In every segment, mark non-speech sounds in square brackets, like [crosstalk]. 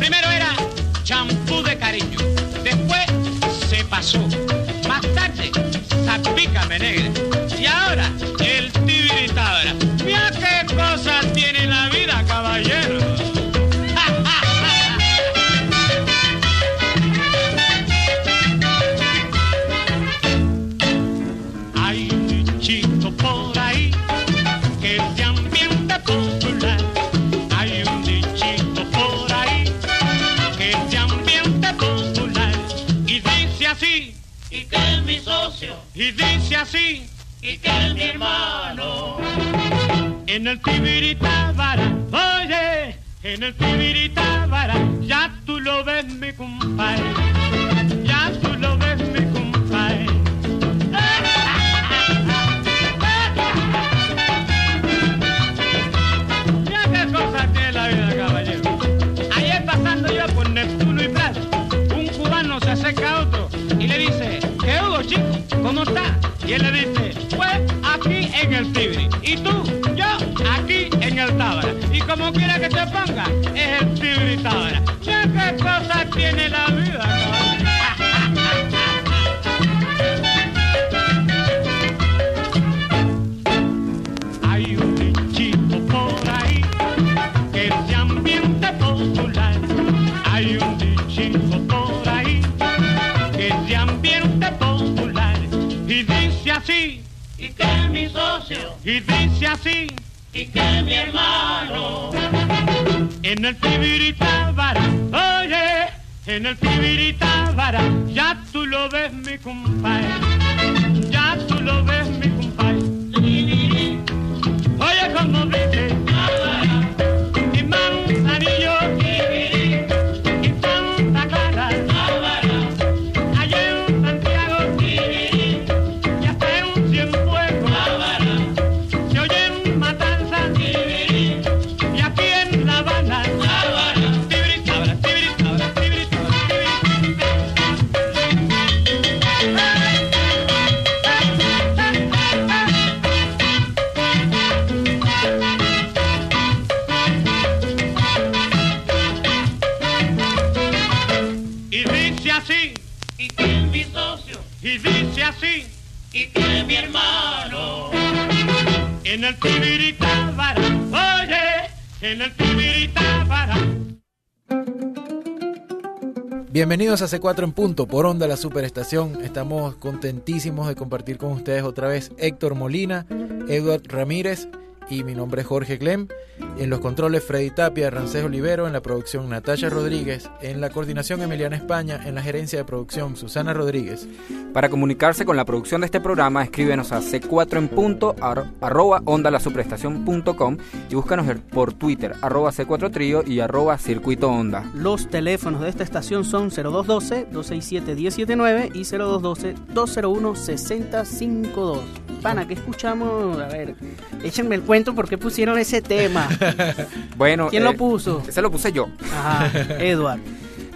Primero era champú de cariño, después se pasó. Más tarde, zapícame negra. Y dice así, y que es mi hermano. en el tibiritábara, oye, en el tibiritábara, ya tú lo ves mi compadre, Y tú, yo, aquí en el Tábara. Y como quiera que te ponga, es el Tibiri Tábara. Mira qué cosas tiene la vida. Hay un dichito por ahí que es de ambiente popular. Hay un dichito por ahí que es de ambiente popular. Y dice así, Y que mi socio, y dice así, y que mi hermano. en el tibiritábara, oye, en el tibiritábara, ya tú lo ves mi compadre, ya tú lo ves mi compadre. Oye como dice, en el tibiritábara, oye, en el tibiritábara. Bienvenidos a C4 en punto por Onda La Superestación. Estamos contentísimos de compartir con ustedes otra vez Héctor Molina, Edward Ramírez y mi nombre es Jorge Glem. En los controles Freddy Tapia, Rancés Olivero, en la producción Natalia Rodríguez, en la coordinación Emiliana España, en la gerencia de producción Susana Rodríguez. Para comunicarse con la producción de este programa, escríbenos a c4 en punto ar- arroba ondalasuperestación.com y búscanos por Twitter arroba c4 trío y arroba circuito onda. Los teléfonos de esta estación son 0212-267-179 y 0212-201-6052. Pana, ¿qué escuchamos? A ver, échenme el cuento por qué pusieron ese tema. [laughs] [laughs] Bueno, ¿Quién eh, lo puso? Ese lo puse yo. Ajá, [laughs] Edward.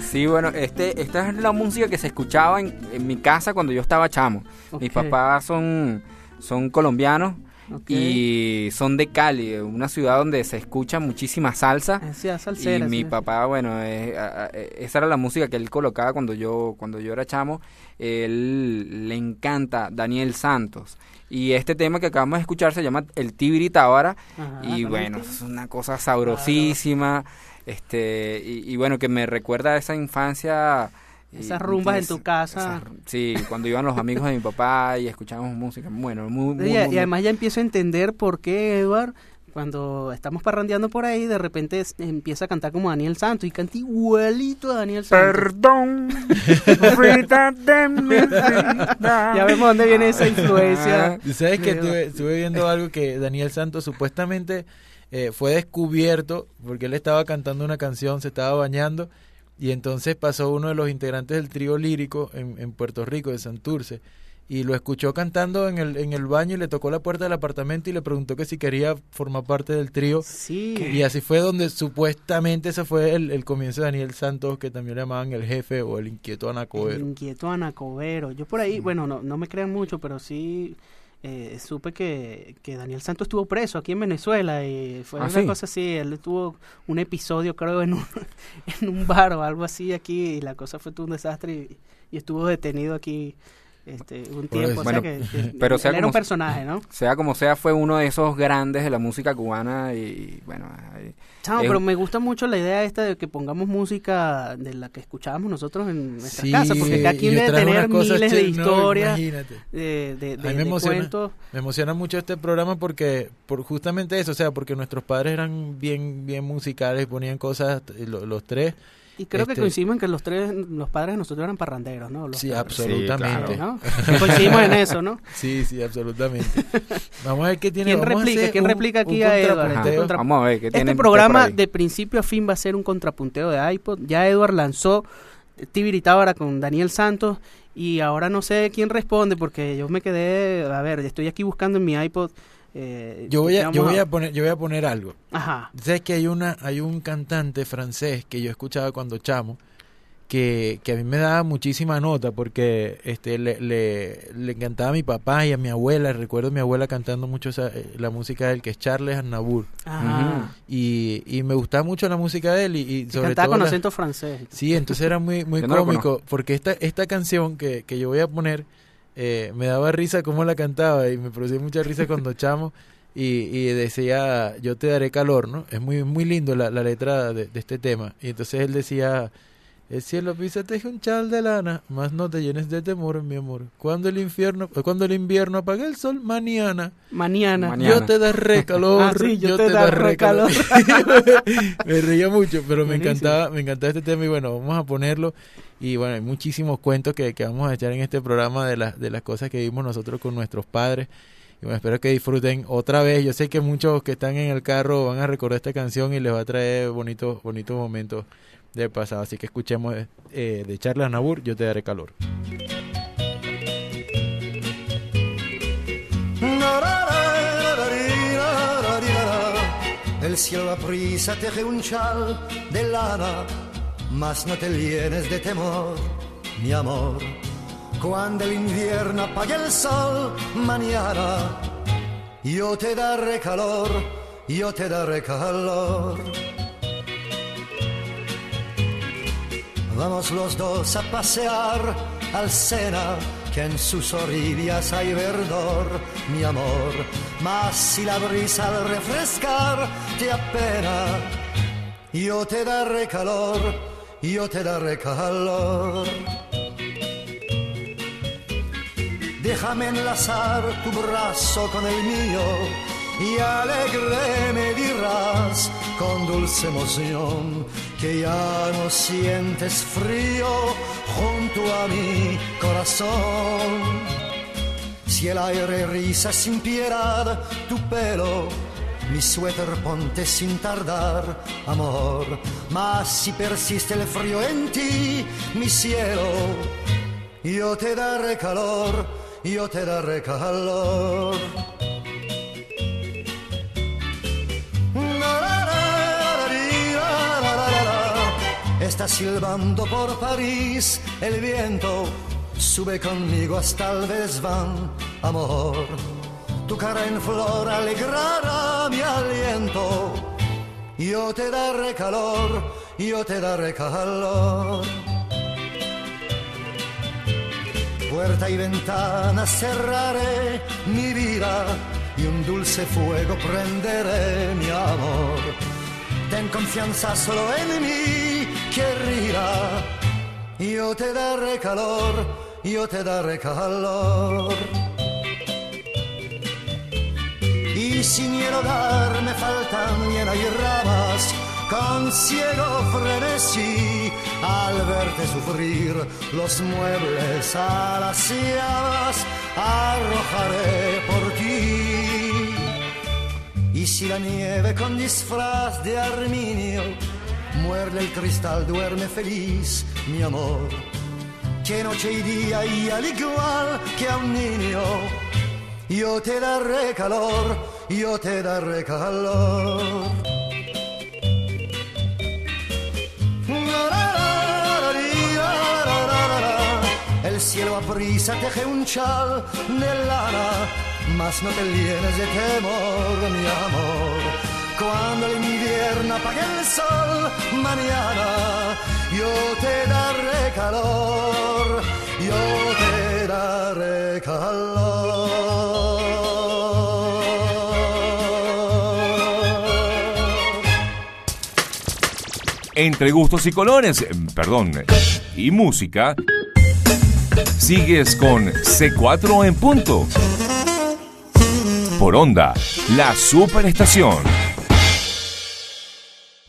Sí, bueno, este, esta es la música que se escuchaba en, en mi casa cuando yo estaba chamo. Mis papás son, son colombianos y son de Cali, una ciudad donde se escucha muchísima salsa. Ah, sí, salsera, y mi sí. papá, bueno, eh, a- a- eh, esa era la música que él colocaba cuando yo, cuando yo era chamo. Él le encanta Daniel Santos. Y este tema que acabamos de escuchar se llama El Tibiri Tábara. Y bueno, es una cosa sabrosísima. Este, y, y bueno, que me recuerda a esa infancia. Esas rumbas en tu casa. esas- sí, cuando iban los amigos de mi papá y escuchábamos música. Bueno, muy, muy, y, muy- y además ya empiezo a entender por qué Edward, cuando estamos parrandeando por ahí, de repente es- empieza a cantar como Daniel Santos y canta igualito a Daniel Santos. Perdón, de mi. Ya vemos dónde viene esa influencia. Y sabes que estuve viendo algo que Daniel Santos supuestamente eh, fue descubierto porque él estaba cantando una canción, se estaba bañando y entonces pasó uno de los integrantes del trío lírico en, en Puerto Rico, de Santurce, y lo escuchó cantando en el, en el baño y le tocó la puerta del apartamento y le preguntó que si quería formar parte del trío. Sí. Y así fue donde supuestamente ese fue el, el comienzo de Daniel Santos, que también le llamaban el jefe o el inquieto El Anacobero. inquieto Anacobero. Yo por ahí, bueno, no, no me crean mucho, pero sí eh, supe que, que Daniel Santos estuvo preso aquí en Venezuela y fue ¿Ah, una sí? cosa así, él tuvo un episodio creo en un, [laughs] en un bar o algo así aquí y la cosa fue todo un desastre y, y estuvo detenido aquí este, un tiempo, o sea que, que [laughs] pero él sea era un personaje, ¿no? [laughs] Sea como sea, fue uno de esos grandes de la música cubana y bueno, Chamo, Es pero me gusta mucho la idea esta de que pongamos música de la que escuchábamos nosotros en nuestra Sí, casa, porque cada quien debe tener miles de no, historias, de, de, de- A mí me de emociona. cuentos. Me emociona mucho este programa porque por justamente eso, o sea, porque nuestros padres eran bien bien musicales, ponían cosas lo- los, tres. Y creo que Este- coincidimos en que los tres, los padres de nosotros eran parranderos, ¿no? Los Sí, absolutamente. ¿no? Coincidimos en eso, ¿no? [laughs] Sí, sí, absolutamente. Vamos a ver qué tiene. ¿Quién vamos replica? ¿Quién un- replica aquí a Edward? Este contra- vamos a ver qué Este tienen programa por ahí. de principio a fin va a ser un contrapunteo de iPod. Ya Edward lanzó Tibiri Tábara con Daniel Santos y ahora no sé quién responde porque yo me quedé, a ver, estoy aquí buscando en mi iPod. Eh, Yo voy a, yo voy a poner, yo voy a poner algo. Ajá. Sabes que hay una, hay un cantante francés que yo escuchaba cuando chamo, que, que a mí me daba muchísima nota porque este le, le, le encantaba a mi papá y a mi abuela. Recuerdo a mi abuela cantando mucho esa- eh, la música de él, que es Charles Aznavour. Ajá. Y, y me gustaba mucho la música de él y, y sobre cantaba todo con la- acento francés. Sí, entonces era muy, muy no cómico porque esta, esta canción que, que yo voy a poner eh, me daba risa cómo la cantaba y me producía mucha risa cuando [laughs] chamo y, y decía yo te daré calor, ¿no? Es muy, muy lindo la, la letra de, de este tema y entonces él decía el cielo pisa teje un chal de lana, más no te llenes de temor, mi amor. Cuando el infierno, eh, cuando el invierno apague el sol, mañana, Mañana. Mañana. yo te daré [laughs] calor, Ah, sí, yo te daré [laughs] me reía mucho, pero me encantaba, me encantaba este tema y bueno, vamos a ponerlo y bueno, hay muchísimos cuentos que, que vamos a echar en este programa de las de las cosas que vimos nosotros con nuestros padres. Y bueno, espero que disfruten otra vez. Yo sé que muchos que están en el carro van a recordar esta canción y les va a traer bonitos bonitos momentos del pasado. Así que escuchemos eh, de Charles Nabur, Yo te daré calor. El cielo prisa, teje un chal de lana, mas no te llenes de temor, mi amor. Cuando el invierno apague el sol, mañana, yo te daré calor, yo te daré calor. Vamos los dos a pasear al Sena, que en sus orillas hay verdor, mi amor. Mas si la brisa al refrescar te apena, yo te daré calor, yo te daré calor. Déjame enlazar tu brazo con el mío y alegre me dirás con dulce emoción que ya no sientes frío junto a mi corazón. Si el aire riza sin piedad tu pelo, mi suéter ponte sin tardar, amor. Mas si persiste el frío en ti, mi cielo, yo te daré calor, yo te daré calor. Está silbando por París el viento, sube conmigo hasta el desván, amor. Tu cara en flor alegrará mi aliento. Yo te daré calor, yo te daré calor. Puerta y ventana cerraré mi vida y un dulce fuego prenderé mi amor. Ten confianza solo en mí, querida. Yo te daré calor, yo te daré calor. Y sin el hogar me faltan llenas y ramas, con ciego frenesí, al verte sufrir los muebles a las llamas, arrojaré por ti. Y la nieve con disfraz de arminio muerde el cristal, duerme feliz, mi amor. Que noche y día y al igual que a un niño, yo te daré calor, yo te daré calor. El cielo a prisa teje un chal de lana, mas no te llenes de temor, mi amor. Cuando el invierno apague el sol, mañana yo te daré calor, yo te daré calor. Entre gustos y colores, perdón, y música, sigues con C4 en punto. Por onda, la superestación.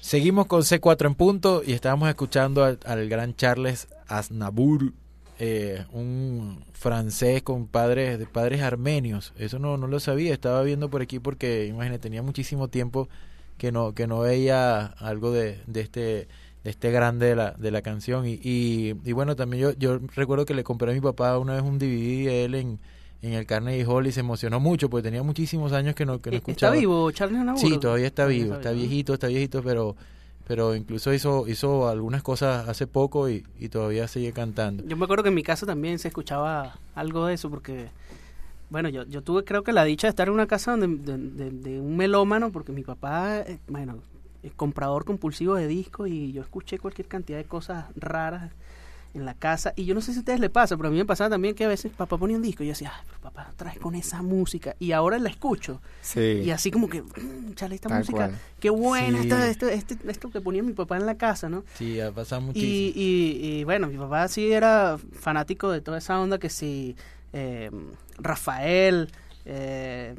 Seguimos con C4 en punto y estábamos escuchando al, gran Charles Aznavour, eh, un francés con padres de padres armenios. Eso no, no lo sabía, estaba viendo por aquí porque, imagínate, tenía muchísimo tiempo que no que no veía algo de, de este este grande de la, de la canción y, y, y bueno también yo yo recuerdo que le compré a mi papá una vez un DVD de él en en el Carnegie Hall y se emocionó mucho porque tenía muchísimos años que no que no ¿Está escuchaba vivo Charles Aznavour? Sí, todavía está vivo, está viejito, está viejito, pero pero incluso hizo hizo algunas cosas hace poco y, y todavía sigue cantando. Yo me acuerdo que en mi casa también se escuchaba algo de eso porque, bueno, yo, yo tuve creo que la dicha de estar en una casa donde, de, de- de un melómano porque mi papá, eh, bueno, es comprador compulsivo de discos y yo escuché cualquier cantidad de cosas raras en la casa y yo no sé si a ustedes les pasa, pero a mí me pasaba también que a veces papá ponía un disco y yo decía, ay, pero papá traes con esa música y ahora la escucho Sí. y así como que, "Mm, chale, esta Tal música, cual. qué buena, Sí. esta- esto, este- esto que ponía mi papá en la casa, ¿no? Sí, ha pasado muchísimo. Y, y, y, bueno, mi papá sí era fanático de toda esa onda que si eh, Rafael, eh,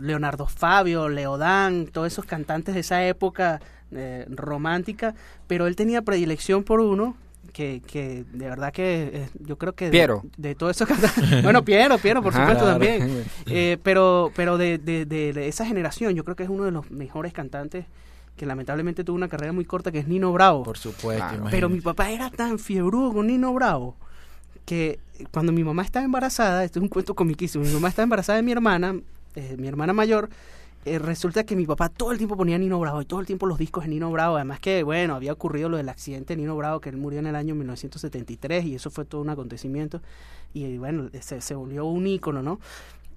Leonardo Fabio, Leodán, todos esos cantantes de esa época eh, romántica, pero él tenía predilección por uno que, que de verdad que eh, yo creo que de- Piero. de, todos esos cantantes, bueno Piero, Piero por Ajá. supuesto Claro. también, [laughs] eh, pero pero de, de, de- de esa generación yo creo que es uno de los mejores cantantes que lamentablemente tuvo una carrera muy corta que es Nino Bravo. Por supuesto, Claro. Pero mi papá era tan fiebrudo con Nino Bravo que cuando mi mamá estaba embarazada, esto es un cuento comiquísimo, mi mamá estaba embarazada de mi hermana, eh, mi hermana mayor, eh, resulta que mi papá todo el tiempo ponía Nino Bravo y todo el tiempo los discos de Nino Bravo, además que, bueno, había ocurrido lo del accidente de Nino Bravo, que él murió en el año 1973 y eso fue todo un acontecimiento y bueno, se, se volvió un ícono, ¿no?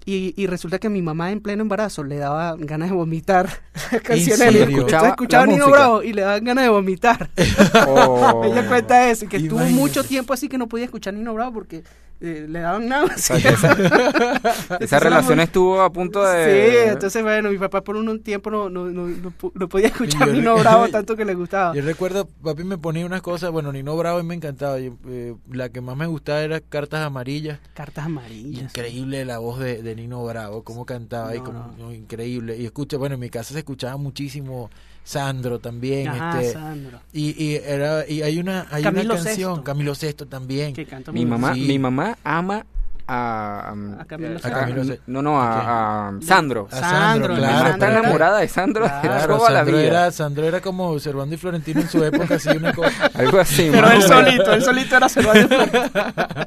Y, y resulta que mi mamá en pleno embarazo le daba ganas de vomitar [laughs] las canciones. Entonces Escuchaba escuchaba Nino música. Bravo y le daban ganas de vomitar. [laughs] Oh. [laughs] Ella cuenta eso, que estuvo mucho tiempo así que no podía escuchar Nino Bravo porque eh, le daban náuseas. O sea, esa, [laughs] esa relación estuvo a punto de... Sí, entonces bueno, mi papá por un, un tiempo no, no, no, no, podía escuchar yo Nino Bravo [laughs] tanto que le gustaba. Yo recuerdo, papi me ponía unas cosas, bueno, Nino Bravo a mí me encantaba. yo, eh, la que más me gustaba era Cartas Amarillas. Cartas amarillas. Increíble la voz de, de Nino Bravo, cómo cantaba y no, increíble. Y escucha, bueno, en mi casa se escuchaba muchísimo Sandro también, Ajá, este Sandro. y, y era y hay una hay Camilo una canción, Sesto. Camilo Sesto también. Que canta Mi mamá, Sí. mi mamá ama a... A Camilo a-. A Camilo Sesto. No, no, a, a Sandro. A Sandro, claro, está enamorada de Sandro de Claro, toda la Sandro vida. era, Sandro era como Servando y Florentino en su época, así una cosa. [laughs] Algo así. Pero él solito, él solito era Cervantes. [laughs]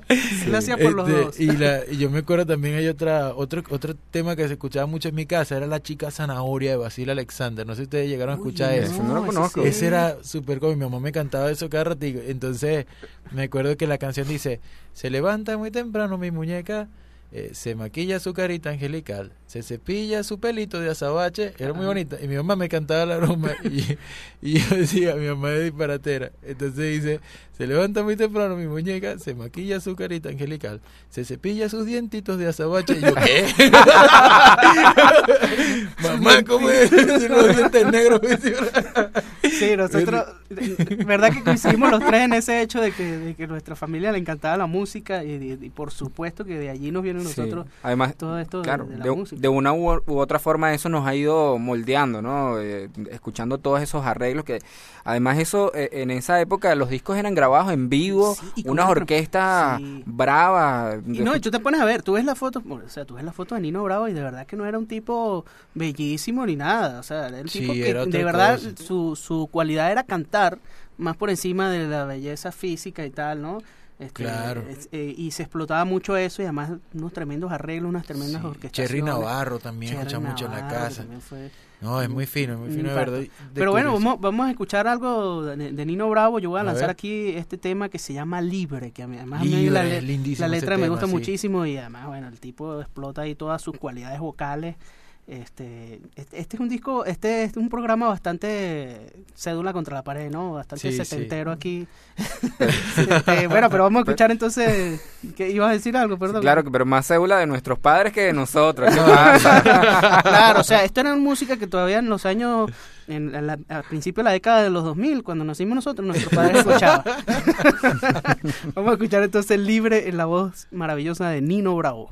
Él lo hacía por los Este, dos. Y, la, y yo me acuerdo también hay otra otro otro tema que se escuchaba mucho en mi casa, era la chica zanahoria de Basil Alexander. No sé si ustedes llegaron a escuchar no, eso. No lo ese conozco. sí. Ese era súper cómico. Mi mamá me cantaba eso cada ratito. Entonces, me acuerdo que la canción dice: Se levanta muy temprano mi muñeca, eh, se maquilla su carita angelical, se cepilla su pelito de azabache. Era muy bonita. Y mi mamá me cantaba la broma. [laughs] Y, y yo decía: Mi mamá es disparatera. Entonces dice: Se levanta muy temprano mi muñeca, se maquilla su carita angelical, se cepilla sus dientitos de azabache. Y yo: ¿Qué? [laughs] mamá, ¿cómo es? [laughs] Los dientes negros. Sí, nosotros, verdad que coincidimos los tres en ese hecho de que, de que nuestra familia le encantaba la música y, y- y por supuesto que de allí nos vienen Sí. nosotros Además, todo esto de- claro, de, la de, música. de una u, u otra forma eso nos ha ido moldeando, ¿no? Eh, escuchando todos esos arreglos que, además eso, eh, en esa época los discos eran grabados en vivo, Sí, unas una- orquestas sí. bravas. Y no, y tú te pones a ver, tú ves la foto, o sea, tú ves la foto de Nino Bravo y de verdad que no era un tipo bellísimo ni nada, o sea, era el Sí, tipo que de verdad cosa. su, su cualidad era cantar más por encima de la belleza física y tal, ¿no? Este, Claro. es- eh, y se explotaba mucho eso y además unos tremendos arreglos, unas tremendas Sí, orquestaciones. Cherry Navarro también escucha mucho en la casa. fue No, es muy fino, es muy fino de verdad. Pero bueno, vamos, vamos a escuchar algo de, de Nino Bravo. Yo voy a A lanzar ver. aquí este tema que se llama Libre, que además a mí la, letra me tema, gusta sí. muchísimo y además, bueno, el tipo explota ahí todas sus cualidades vocales. Este, este, este es un disco, este es un programa bastante cédula contra la pared, ¿no? Bastante Sí, sí. setentero aquí. [laughs] Este, bueno, pero vamos a escuchar entonces, ¿qué ibas a decir algo? Perdón. Claro, que- pero más cédula de nuestros padres que de nosotros. [laughs] Claro, o sea, esto era música que todavía en los años, en, en la- al principio de la década de los 2000, cuando nacimos nosotros, nuestros padres escuchaban. [laughs] Vamos a escuchar entonces Libre en la voz maravillosa de Nino Bravo.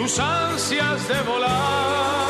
sus ansias de volar.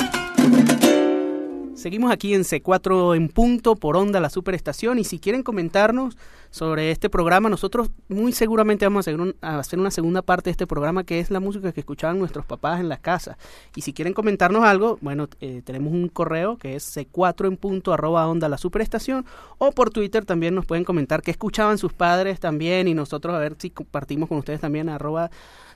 Seguimos aquí en C4 en punto por onda la superestación y si quieren comentarnos sobre este programa, nosotros muy seguramente vamos a hacer, un- a hacer una segunda parte de este programa que es la música que escuchaban nuestros papás en las casas. Y si quieren comentarnos algo, bueno, eh, tenemos un correo que es C4 en punto arroba onda la superestación o por Twitter también nos pueden comentar qué escuchaban sus padres también y nosotros a ver si compartimos con ustedes también arroba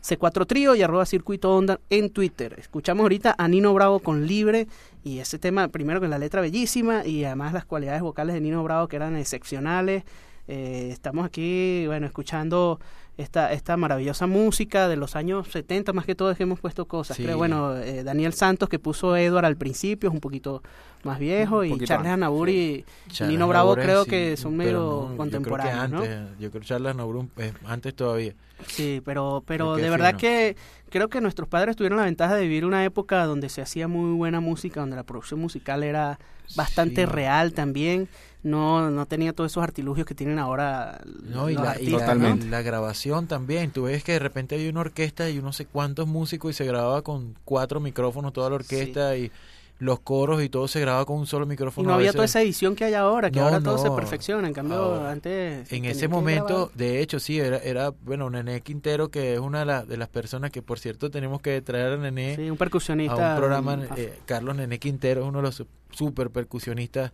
C4 Trío y arroba Circuito Onda en Twitter. Escuchamos ahorita a Nino Bravo con Libre y ese tema, primero con la letra bellísima y además las cualidades vocales de Nino Bravo que eran excepcionales. Eh, estamos aquí, bueno, escuchando esta, esta maravillosa música de los años 70, más que todo es que hemos puesto cosas. Sí. Creo, bueno, eh, Daniel Santos que puso Edward al principio es un poquito más viejo y Charles Aznavour sí. y Nino Bravo creo sí, que son medio no, contemporáneos, yo ¿no? creo que antes, Yo creo que Charles Aznavour es antes todavía. Sí, pero, pero de verdad que creo que nuestros padres tuvieron la ventaja de vivir una época donde se hacía muy buena música, donde la producción musical era bastante real también, no, no tenía todos esos artilugios que tienen ahora No, y los la, y artistas, Totalmente. la grabación también. Tú ves que de repente había una orquesta y no sé cuántos músicos y se grababa con cuatro micrófonos toda la orquesta y los coros y todo se grababa con un solo Y micrófono. no a había toda esa edición que hay ahora, que No, ahora todo se no. perfecciona, en cambio Ahora, antes... En ese momento, de hecho, sí, era, era bueno, Nené Quintero, que es una de, la- de las personas que, por cierto, tenemos que traer a Nené Sí, un a percusionista. un programa. eh, Carlos Nené Quintero es uno de los su- super percusionistas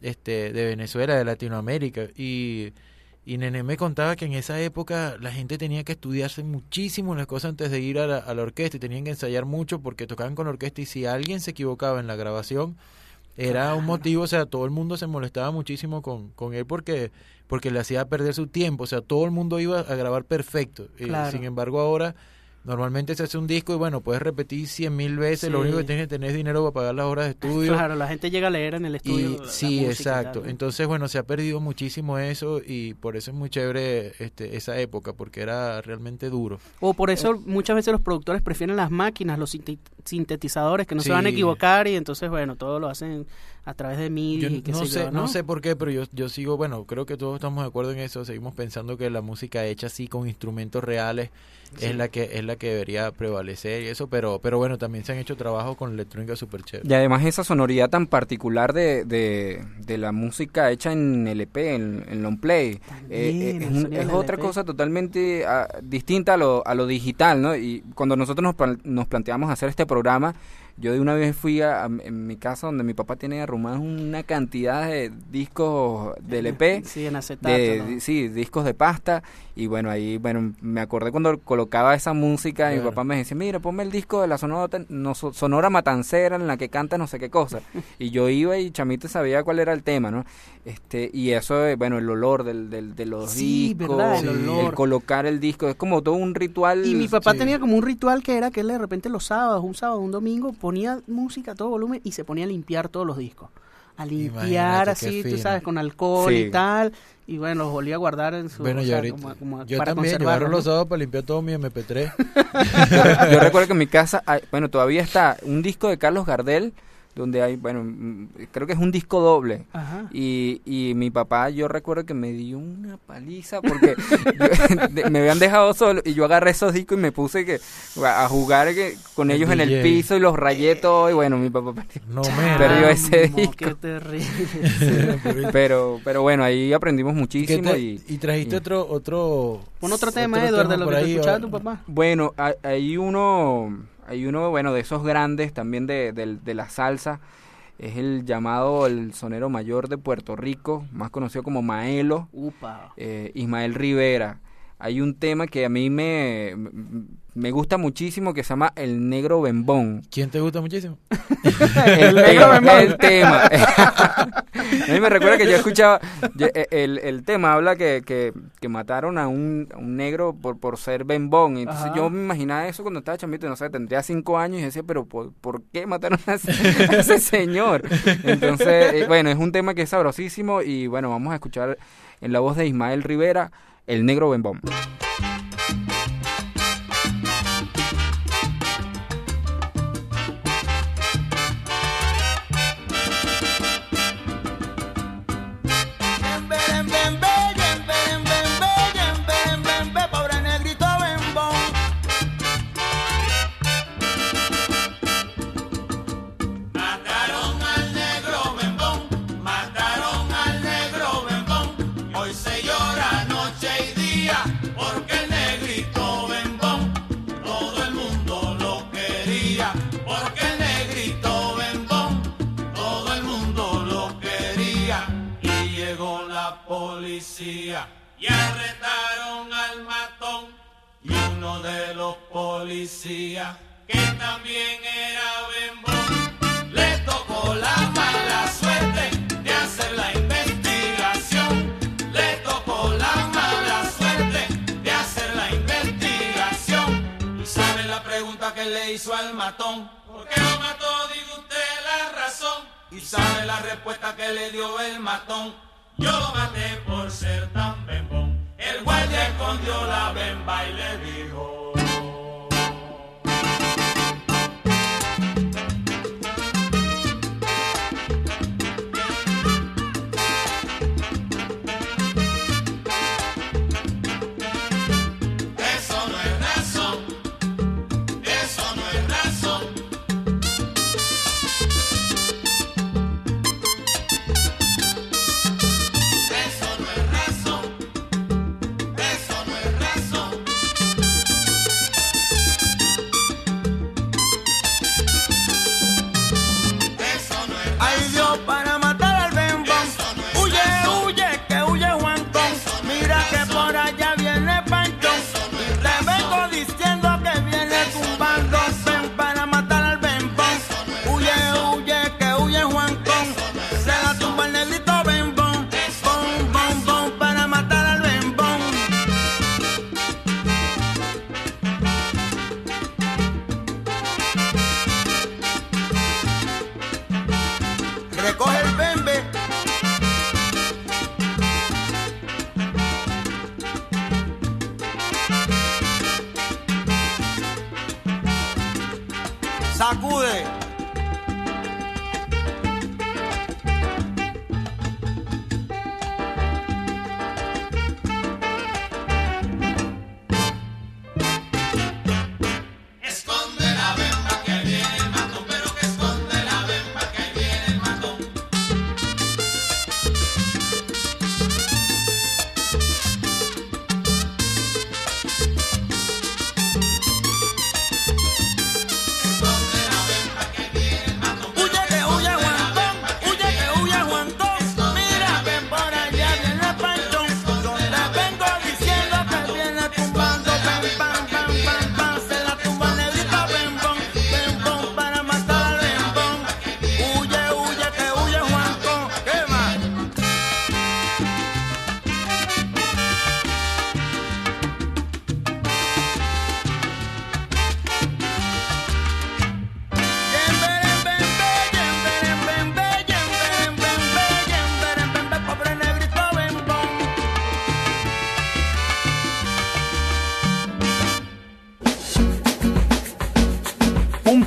este, de Venezuela, de Latinoamérica. Y, y Nené me contaba que en esa época la gente tenía que estudiarse muchísimo las cosas antes de ir a la, a la orquesta y tenían que ensayar mucho porque tocaban con la orquesta y si alguien se equivocaba en la grabación era un motivo, o sea, todo el mundo se molestaba muchísimo con, con él porque porque le hacía perder su tiempo, o sea, todo el mundo iba a grabar perfecto. Eh, Claro. sin embargo, ahora normalmente se hace un disco y bueno, puedes repetir cien mil veces, lo único que tienes que tener es dinero para pagar las horas de [laughs] estudio. Claro, la gente llega a leer en el estudio. Y la sí, exacto. Entonces, bueno, se ha perdido muchísimo eso y por eso es muy chévere este, esa época, porque era realmente duro. O por eso Eh. muchas veces los productores prefieren las máquinas, los sinte- sintetizadores que no se van a equivocar y entonces, bueno, todo lo hacen a través de MIDI Yo y qué no sé sé, yo, ¿no? ¿no? sé por qué, pero yo, yo sigo, bueno, creo que todos estamos de acuerdo en eso, seguimos pensando que la música hecha así con instrumentos reales es la que es la que debería prevalecer y eso, pero pero bueno, también se han hecho trabajos con electrónica súper chévere. Y además esa sonoridad tan particular de, de, de la música hecha en LP, en, en long play, eh, También, eh, es, un- otra LP. cosa totalmente ah, distinta a lo, a lo digital, ¿no? Y cuando nosotros nos, plan- nos planteamos hacer este programa, yo de una vez fui a, a- en mi casa donde mi papá tiene arrumadas una cantidad de discos de LP. [laughs] Sí, en acetato. de, ¿no? sí, discos de pasta y bueno, ahí bueno, me acordé cuando colocaba esa música y mi papá me decía, mira, ponme el disco de la sonora, no, so- sonora matancera en la que canta no sé qué cosa. [laughs] y yo iba y chamito sabía cuál era el tema, ¿no? Este, y eso, bueno, el olor del, del- de los Sí, discos, ¿verdad? El el, olor. colocar el disco, es como todo un ritual. Y mi papá sí. tenía como un ritual que era que él de repente los sábados, un sábado, un domingo, ponía música a todo volumen y se ponía a limpiar todos los discos. A limpiar Imagínate, así, tú sabes, con alcohol Sí. y tal. Y bueno, los volvía a guardar en su... Bueno, o yo sea, ahorita, como- como yo para también, yo conservarlo, agarro los ¿no? sábados para limpiar todo mi MP3. yo, [laughs] yo recuerdo que en mi [laughs] casa, hay- bueno, todavía está un disco de Carlos Gardel, donde hay, bueno, mm, creo que es un disco doble. Ajá. Y, y mi papá, yo recuerdo que me dio una paliza porque [laughs] yo- me habían dejado solo y yo agarré esos discos y me puse que a a jugar que, con El ellos en el piso y los rayé todo y bueno, mi papá perdió. No Perdió me ese disco. Qué terrible. Pero, pero bueno, ahí aprendimos ¿Qué muchísimo te- y... y trajiste y- otro otro Pon otro tema, otro Eduardo, de lo que te escuchaba tu papá. Bueno, hay, hay uno, hay uno, bueno, de esos grandes también de, del- de la salsa. Es el llamado el sonero mayor de Puerto Rico, más conocido como Maelo. Upa. eh, Ismael Rivera. Hay un tema que a mí me, me gusta muchísimo que se llama El Negro Bembón. ¿Quién te gusta muchísimo? [laughs] El, tema, el [laughs] tema. a mí me recuerda que yo escuchaba, yo- eh, el, el tema habla que, que, que mataron a un, a un negro por, por ser bembón. Entonces Ajá. yo me imaginaba eso cuando estaba chambito, no sé, tendría cinco años y decía, pero ¿por, por qué mataron a ese, a ese señor? Entonces, eh, bueno, es un tema que es sabrosísimo y bueno, vamos a escuchar en la voz de Ismael Rivera, El Negro Bembón. Bembón, policía y arrestaron al matón y uno de los policías que también era bembón le tocó la mala suerte de hacer la investigación. Le tocó la mala suerte de hacer la investigación. Y sabe la pregunta que le hizo al matón ¿por qué lo mató? diga usted la razón. Y sabe la respuesta que le dio el matón yo lo maté por ser tan bembón. El guardia escondió la bemba y le dijo.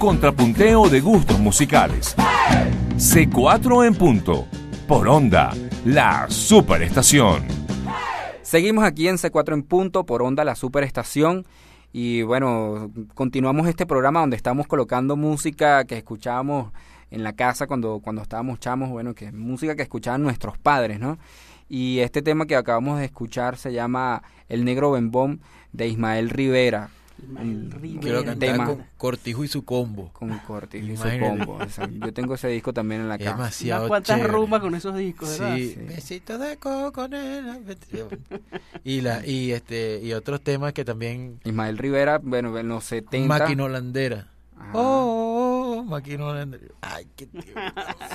Contrapunteo de gustos musicales. C4 en punto. Por onda, la superestación. Seguimos aquí en C4 en punto por onda la superestación y bueno, continuamos este programa donde estamos colocando música que escuchábamos en la casa cuando, cuando estábamos chamos, bueno, que música que escuchaban nuestros padres, ¿no? Y este tema que acabamos de escuchar se llama El Negro Bembón de Ismael Rivera. Quiero cantar tema con Cortijo y su combo. con Cortis y su Imagínate. combo. exacto. Yo tengo ese disco también en la casa. Demasiado chévere. rumbas con esos discos, ¿verdad? Sí, Sí. besitos de coco, nena, y la y este y otros temas que también Ismael Rivera, bueno, en los 70. máquina holandera. Ajá. Oh, oh, máquina holandera. Ay, qué tío.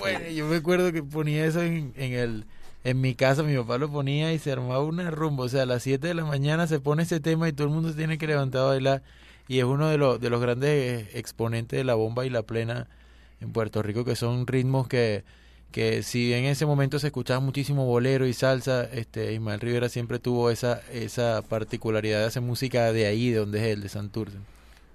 Bueno, yo me acuerdo que ponía eso en, en el en mi casa, mi papá lo ponía y se armaba una rumba, o sea, a las 7 de la mañana se pone ese tema y todo el mundo se tiene que levantar a bailar y es uno de los de los grandes exponentes de la bomba y la plena en Puerto Rico que son ritmos que que si en ese momento se escuchaba muchísimo bolero y salsa, este Ismael Rivera siempre tuvo esa esa particularidad de hacer música de ahí, de donde es él, de Santurce.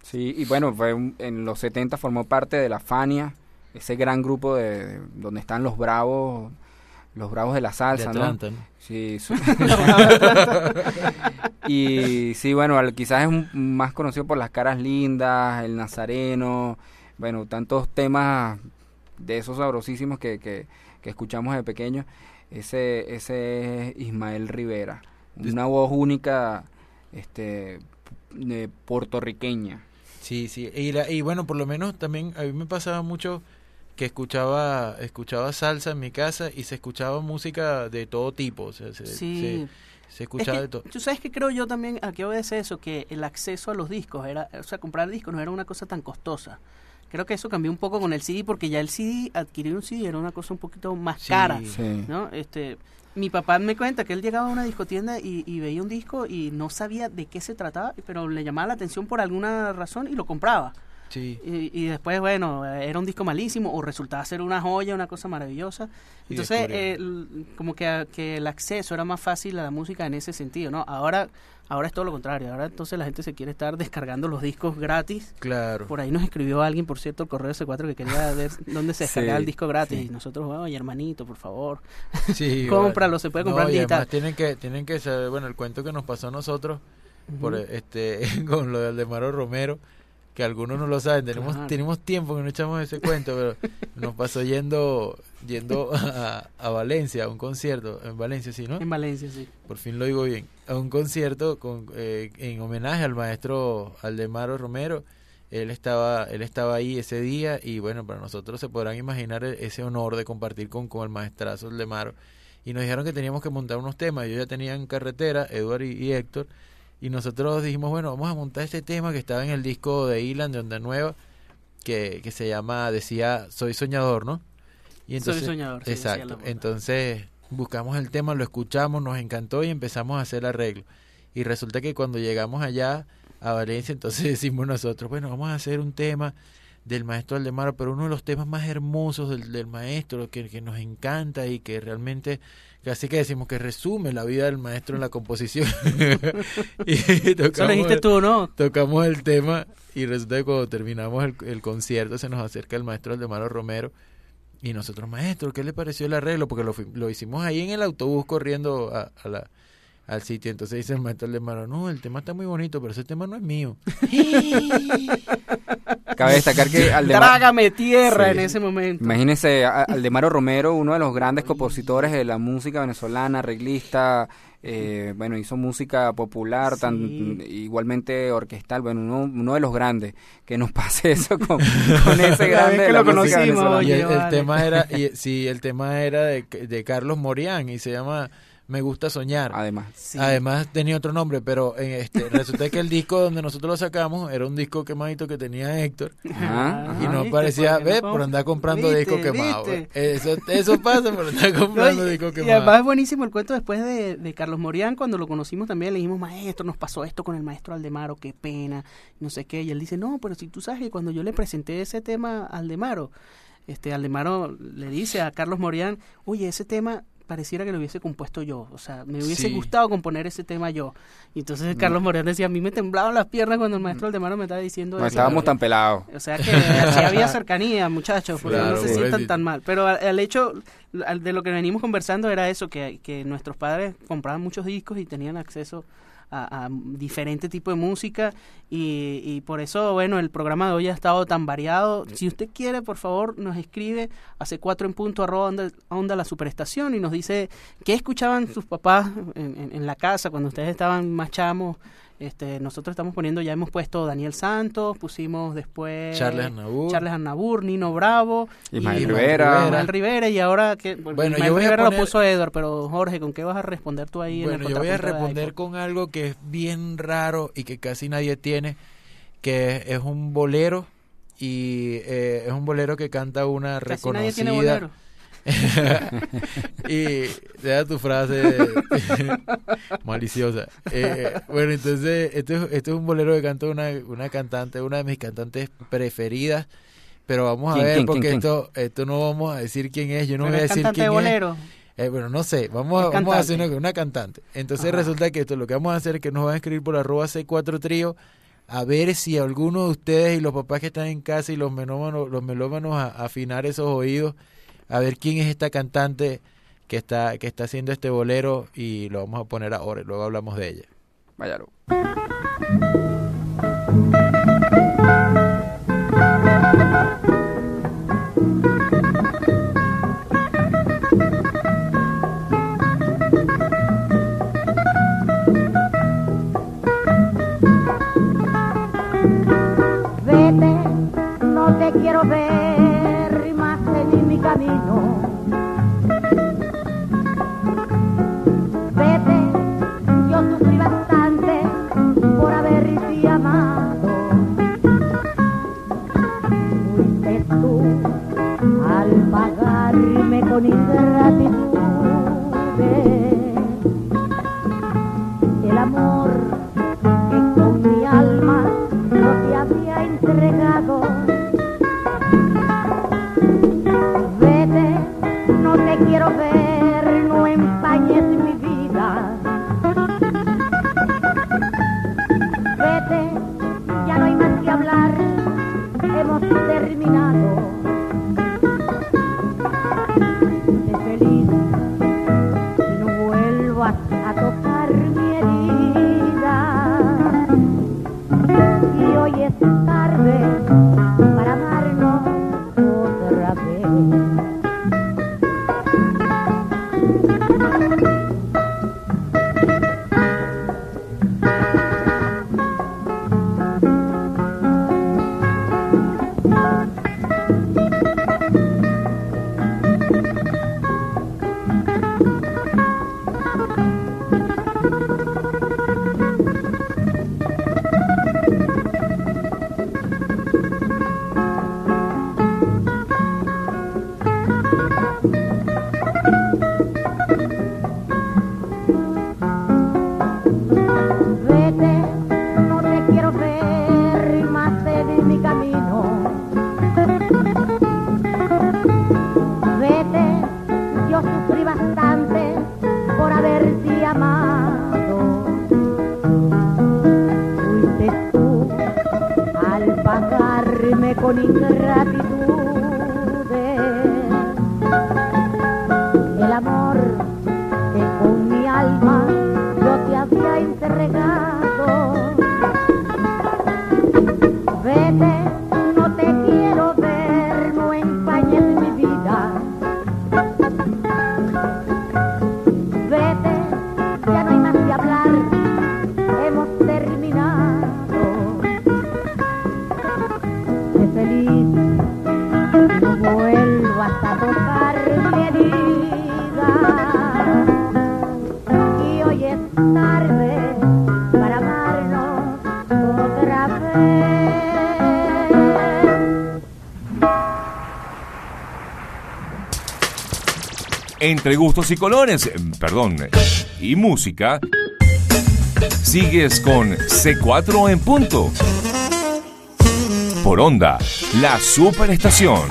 Sí, y bueno, fue en los 70 formó parte de la Fania, ese gran grupo de- donde están los bravos, los bravos de la salsa, ¿no? Atlanta, ¿no? Sí, [laughs] [laughs] y sí, bueno, quizás es un- más conocido por las caras lindas, el Nazareno, bueno, tantos temas de esos sabrosísimos que, que, que escuchamos de pequeños. Ese, ese es Ismael Rivera, una voz única, este, de puertorriqueña. Sí, sí. Y, la- y bueno, por lo menos también a mí me pasaba mucho que escuchaba escuchaba salsa en mi casa y se escuchaba música de todo tipo. O sea, se, Sí. se, se escuchaba Es de todo. Tú sabes que creo yo también, a qué obedece eso, que el acceso a los discos, era, o sea, comprar discos no era una cosa tan costosa. Creo que eso cambió un poco con el CD, porque ya el CD, adquirir un CD era una cosa un poquito más Sí. cara, Sí. ¿no? Este, mi papá me cuenta que él llegaba a una discotienda y, y veía un disco y no sabía de qué se trataba, pero le llamaba la atención por alguna razón y lo compraba. Sí. Y, y después, bueno, era un disco malísimo o resultaba ser una joya, una cosa maravillosa. Entonces, eh, como que, que el acceso era más fácil a la música en ese sentido, ¿no? Ahora, ahora es todo lo contrario. Ahora entonces la gente se quiere estar descargando los discos gratis. Claro. Por ahí nos escribió alguien, por cierto, el correo C4 que quería ver [laughs] dónde se Sí, descargaba el disco gratis. sí. Y nosotros, oye, hermanito, por favor. [laughs] Sí, [laughs] Cómpralo, vale. se puede No, comprar digital. además tienen que tienen que saber, bueno, el cuento que nos pasó a nosotros por este con lo del de Maro Romero, que algunos no lo saben, tenemos Claro. tenemos tiempo que no echamos ese cuento, pero nos pasó yendo yendo a, a Valencia, a un concierto en Valencia, sí, ¿no? En Valencia, sí. Por fin lo digo bien, a un concierto con, eh, en homenaje al maestro Aldemaro Romero. Él estaba, él estaba ahí ese día y bueno, para nosotros se podrán imaginar e- ese honor de compartir con, con el maestrazo Aldemaro. Y nos dijeron que teníamos que montar unos temas. Yo ya tenía en carretera, Eduard y, y Héctor. Y nosotros dijimos, bueno, vamos a montar este tema que estaba en el disco de Ilan de Onda Nueva, que, que se llama, decía, Soy Soñador, ¿no? Y Soy soñador, sí, exacto. Entonces buscamos el tema, lo escuchamos, nos encantó y empezamos a hacer el arreglo. Y resulta que cuando llegamos allá a Valencia, entonces [laughs] decimos nosotros, bueno, vamos a hacer un tema del maestro Aldemaro, pero uno de los temas más hermosos del, del maestro, que, que nos encanta y que realmente, casi que decimos que resume la vida del maestro en la composición. [laughs] y Eso lo tocamos dijiste el- tú, ¿no? tocamos el tema y resulta que cuando terminamos el, el concierto se nos acerca el maestro Aldemaro Romero y nosotros, maestro, ¿qué le pareció el arreglo? Porque lo, lo hicimos ahí en el autobús corriendo a, a la, al sitio. Entonces dice el maestro Aldemaro, no, el tema está muy bonito, pero ese tema no es mío. [laughs] Cabe destacar que [laughs] Aldemar, Trágame tierra Sí. en ese momento. imagínese, a- Aldemaro Romero, uno de los grandes compositores de la música venezolana, arreglista, eh, bueno, hizo música popular, tan, Sí. igualmente orquestal, bueno, uno, uno de los grandes, que nos [laughs] pase eso con, [laughs] con ese grande de que la lo conocimos, venezolana. y el, Oye, el vale. tema era, y, sí, el tema era de, de Carlos Morián y se llama Me gusta soñar. Además. Sí. Además tenía otro nombre, pero en este resulta que el disco donde nosotros lo sacamos era un disco quemadito que tenía Héctor Ajá, y ajá. nos parecía, no ve, podemos- por andar comprando ¿Viste? disco quemado. ¿Viste? Eso, eso pasa por andar [laughs] comprando No, y- disco y quemado. además es buenísimo el cuento después de, de Carlos Morián, cuando lo conocimos también, le dijimos, maestro, nos pasó esto con el maestro Aldemaro, qué pena, no sé qué, y él dice, no, pero si tú sabes que cuando yo le presenté ese tema a Aldemaro, este Aldemaro le dice a Carlos Morián, oye, ese tema pareciera que lo hubiese compuesto yo, o sea, me hubiese Sí. gustado componer ese tema yo. Y entonces Carlos Morián decía, a mí me temblaban las piernas cuando el maestro Aldemaro me estaba diciendo No eso. estábamos tan pelados. O sea que había cercanía, muchachos, porque Claro, no se sientan tan mal. Pero al, al hecho de lo que venimos conversando era eso, que, que nuestros padres compraban muchos discos y tenían acceso a, a diferente tipo de música y, y por eso, bueno, el programa de hoy ha estado tan variado. Si usted quiere, por favor, nos escribe hace cuatro en punto arroba onda, onda la superestación y nos dice qué escuchaban sus papás en, en- en la casa cuando ustedes estaban más chamos. Este, nosotros estamos poniendo, ya hemos puesto Daniel Santos, pusimos después Charles Aznavour. Charles Aznavour, Nino Bravo, Ismael y- Rivera. Ismael Rivera y ahora que Bueno, Ismael yo voy a Rivera poner- lo puso Edward, pero Jorge, ¿con qué vas a responder tú ahí en Bueno, el yo voy a responder con algo que es bien raro y que casi nadie tiene, que es un bolero y eh, es un bolero que canta una Casi nadie tiene reconocida bolero. [laughs] y deja tu frase [laughs] maliciosa. Eh, bueno, entonces, esto es, esto es un bolero que canta una, una cantante, una de mis cantantes preferidas. Pero vamos a ¿Quién, ver, quién, porque quién, esto esto no vamos a decir quién es. Yo no Pero voy a decir quién de bolero. es. Eh, bueno, no sé. Vamos, a- vamos a hacer una, una cantante. Entonces Ajá. resulta que esto lo que vamos a hacer es que nos van a escribir por arroba C4 Trío a ver si alguno de ustedes y los papás que están en casa y los melómanos, los melómanos a, a afinar esos oídos, a ver quién es esta cantante que está, que está haciendo este bolero y lo vamos a poner ahora y luego hablamos de ella. Váyalo. Vete, no te quiero ver yo sufrí bastante por haberte amado. Fuiste tú al pagarme con ingratitudes Entre gustos y colores, eh, perdón, y música, sigues con C4 en punto. Por onda, la superestación.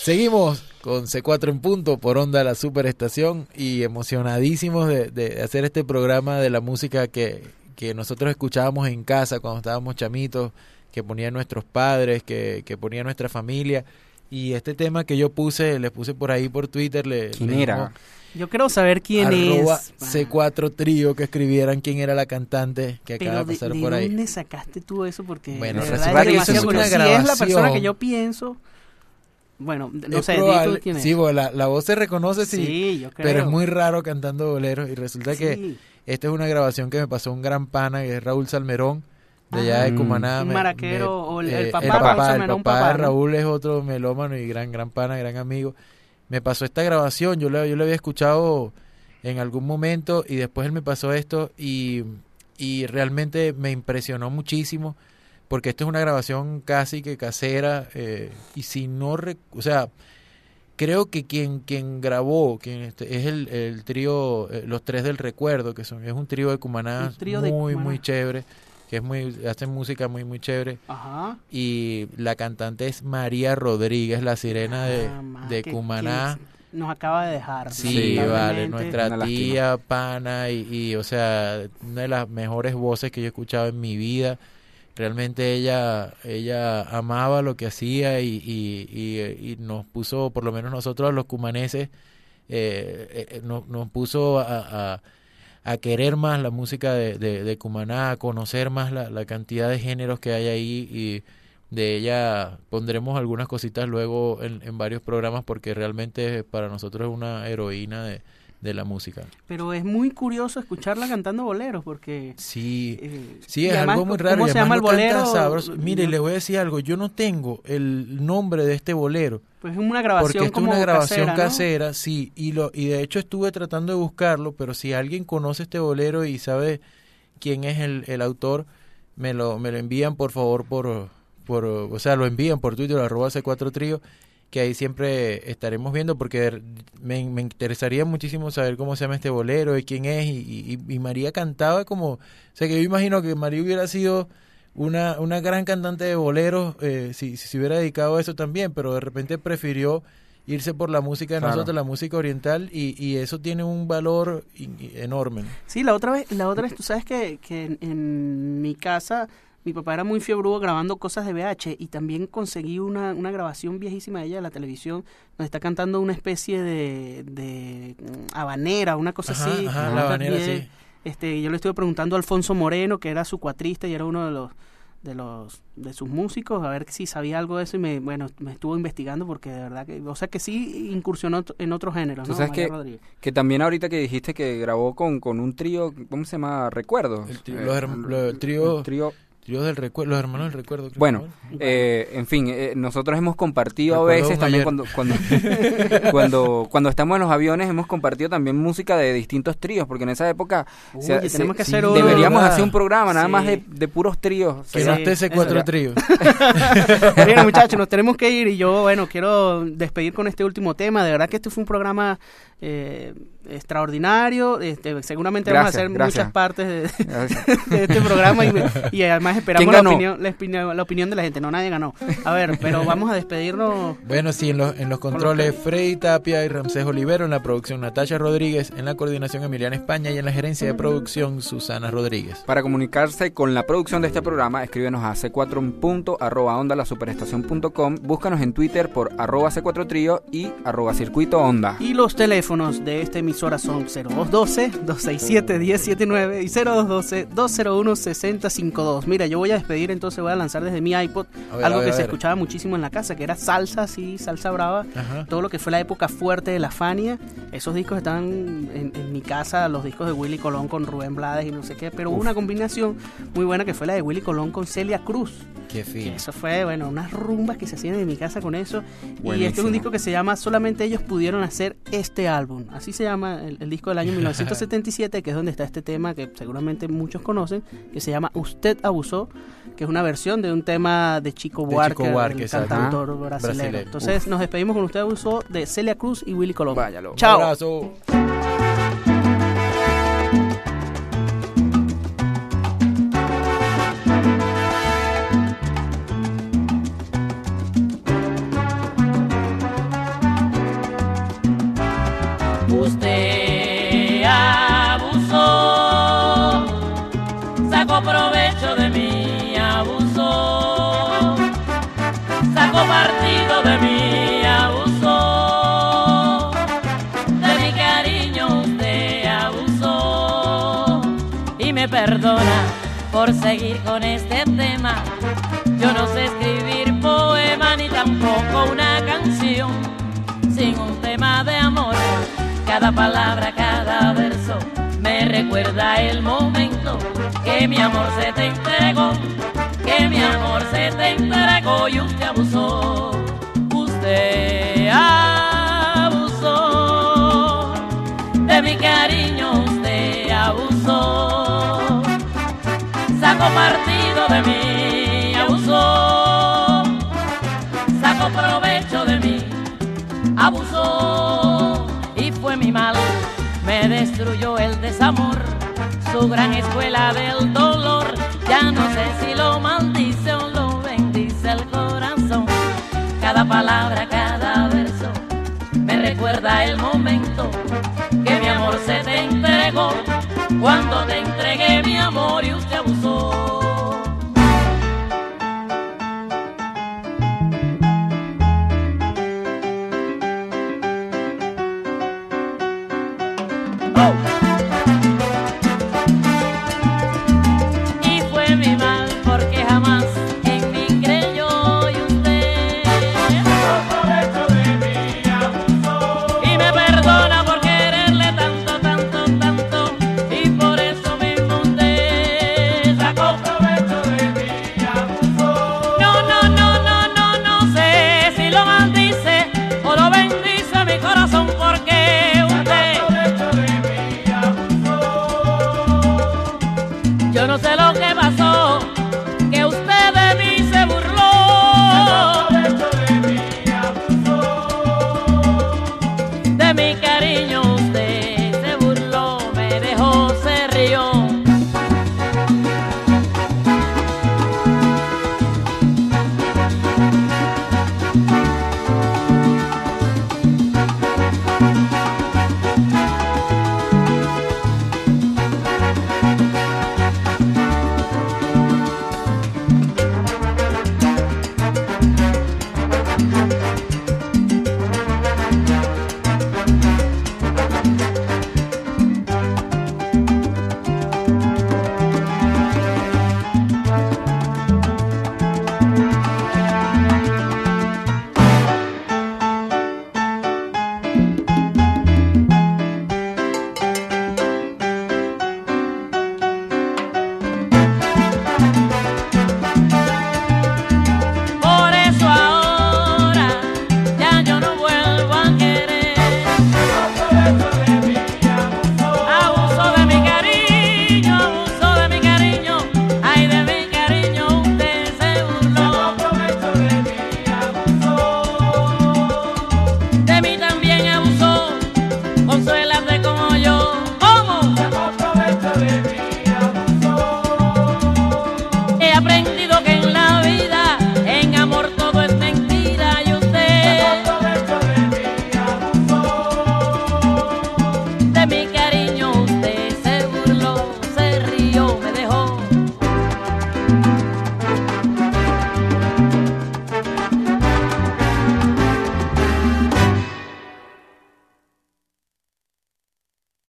Seguimos con C4 en punto por onda la superestación y emocionadísimos de, de hacer este programa de la música que, que nosotros escuchábamos en casa cuando estábamos chamitos, que ponían nuestros padres, que, que ponía nuestra familia. Y este tema que yo puse, le puse por ahí por Twitter, le, ¿Quién le era? dijo Yo quiero saber quién arroba es. C4 Trío que escribieran quién era la cantante que acaba Pero de de, pasar de por ahí. dónde sacaste tú eso? Porque Bueno, de es eso es una Si es la grabación. persona que yo pienso, bueno, no Es sé, di tú probable- quién es. Sí, bueno, la, la voz se reconoce, sí, Sí, yo creo. pero es muy raro cantando boleros y resulta que esta es una grabación que me pasó un gran pana que es Raúl Salmerón de allá de Ah. Cumaná. Un me- maraquero, me- o el- el eh, papá el Raúl papá, el papá papá. Raúl es otro melómano y gran gran pana, gran amigo. Me pasó esta grabación, yo le, yo le había escuchado en algún momento y después él me pasó esto y, y realmente me impresionó muchísimo porque esto es una grabación casi que casera eh, y si no, rec- o sea, creo que quien quien grabó quien este, es el, el trío eh, los tres del recuerdo que son es un trío de Cumaná de muy Cumaná. muy chévere que es muy hacen música muy muy chévere Ajá. y la cantante es María Rodríguez la sirena de, Ah, de que- Cumaná que nos acaba de dejar. Sí, Sí, vale, nuestra Una lástima. tía, pana, y, y, o sea, una de las mejores voces que yo he escuchado en mi vida. Realmente ella, ella amaba lo que hacía y, y, y, y nos puso, por lo menos nosotros los cumaneses, eh, eh, nos, nos puso a, a, a querer más la música de, de, de Cumaná, a conocer más la, la cantidad de géneros que hay ahí y de ella pondremos algunas cositas luego en, en varios programas porque realmente para nosotros es una heroína de, de la música. Pero es muy curioso escucharla cantando boleros porque... Sí, eh, sí, es además, algo muy ¿cómo raro. y se llama el bolero? sabroso. Mire, Yo- le voy a decir algo. Yo no tengo el nombre de este bolero. Pues es una grabación Porque esto es una grabación casera, ¿no? casera, sí, y lo y de hecho estuve tratando de buscarlo, pero si alguien conoce este bolero y sabe quién es el, el autor, me lo me lo envían por favor por por o sea, lo envían por Twitter arroba C4 Trío, que ahí siempre estaremos viendo porque me, me interesaría muchísimo saber cómo se llama este bolero y quién es y, y, y María cantaba como, o sea que yo imagino que María hubiera sido una, una gran cantante de boleros eh, si, si se hubiera dedicado a eso también, pero de repente prefirió irse por la música de Claro. nosotros, la música oriental, y, y eso tiene un valor in- enorme. Sí, la otra vez, la otra vez, tú sabes que, que en, en mi casa mi papá era muy fiebrudo grabando cosas de VH y también conseguí una, una grabación viejísima de ella de la televisión donde está cantando una especie de, de mm, habanera, una cosa Ajá, así. ajá, la habanera, También, sí. Este, yo le estuve preguntando a Alfonso Moreno, que era su cuatrista y era uno de los de los de sus músicos a ver si sabía algo de eso y me bueno me estuvo investigando porque de verdad que o sea que sí incursionó en otros géneros Tú ¿no? sabes María que, Rodríguez. que también ahorita que dijiste que grabó con, con un trío, ¿cómo se llama? Recuerdos. El, trío- Eh, los el trío, el trío- trío del recuerdo, los hermanos del recuerdo. creo Bueno, que eh, en fin, eh, nosotros hemos compartido a Recuerdo veces un también ayer. cuando cuando, [laughs] cuando cuando estamos en los aviones hemos compartido también música de distintos tríos, porque en esa época Oye, tenemos que hacer uno deberíamos ¿verdad? hacer un programa nada Sí. más de, de puros tríos. Que no esté ese cuatro tríos. [laughs] Bueno, muchachos, nos tenemos que ir y yo, bueno, quiero despedir con este último tema. De verdad que este fue un programa eh, extraordinario. Este, seguramente vamos a Gracias, hacer gracias. muchas partes de, [laughs] [laughs] de este programa y, y además esperamos ¿Quién la opinión, la, opinión, la opinión de la gente. No, nadie ganó. A ver, pero vamos a despedirnos. Bueno, sí, en los, en los controles Freddy Tapia y Ramsés Olivero, en la producción Natacha Rodríguez, en la coordinación Emiliana España y en la gerencia de producción Susana Rodríguez. Para comunicarse con la producción de este programa, escríbenos a c4 en punto, arroba onda la superestación.com, búscanos en Twitter por arroba c4 trío y arroba circuito onda. Y los teléfonos de esta emisora son 0212-267-1079 y 0212-201-6052. Mira, yo voy a despedir, entonces voy a lanzar desde mi iPod ver, algo que se escuchaba muchísimo en la casa, que era salsa, sí, salsa brava. Ajá. Todo lo que fue la época fuerte de la Fania. Esos discos están en, en mi casa, los discos de Willy Colón con Rubén Blades y no sé qué. Pero hubo una combinación muy buena que fue la de Willy Colón con Celia Cruz. Qué Que fin. eso fue, bueno, unas rumbas que se hacían en mi casa con eso. Y este es Buenísimo. un disco que se llama Solamente ellos pudieron hacer este álbum. Así se llama el, el disco del año [laughs] 1977, que es donde está este tema que seguramente muchos conocen, que se llama Usted Abusó, que es una versión de un tema de Chico Buarque, el cantautor brasileño. Entonces nos despedimos con Usted Abusó de Celia Cruz y Willy Colón. Váyalo. Chao. Con este tema. Yo no sé escribir poema ni tampoco una canción sin un tema de amor. Cada palabra, cada verso me recuerda el momento que mi amor se te entregó, que mi amor se te entregó y usted abusó. Usted abusó de mi cariño, usted abusó. Saco partido de mí, abusó. Saco provecho de mí, abusó. Y fue mi mal, me destruyó el desamor. Su gran escuela del dolor, ya no sé si lo maldice o lo bendice el corazón. Cada palabra, cada verso, me recuerda el momento que mi amor se te entregó cuando te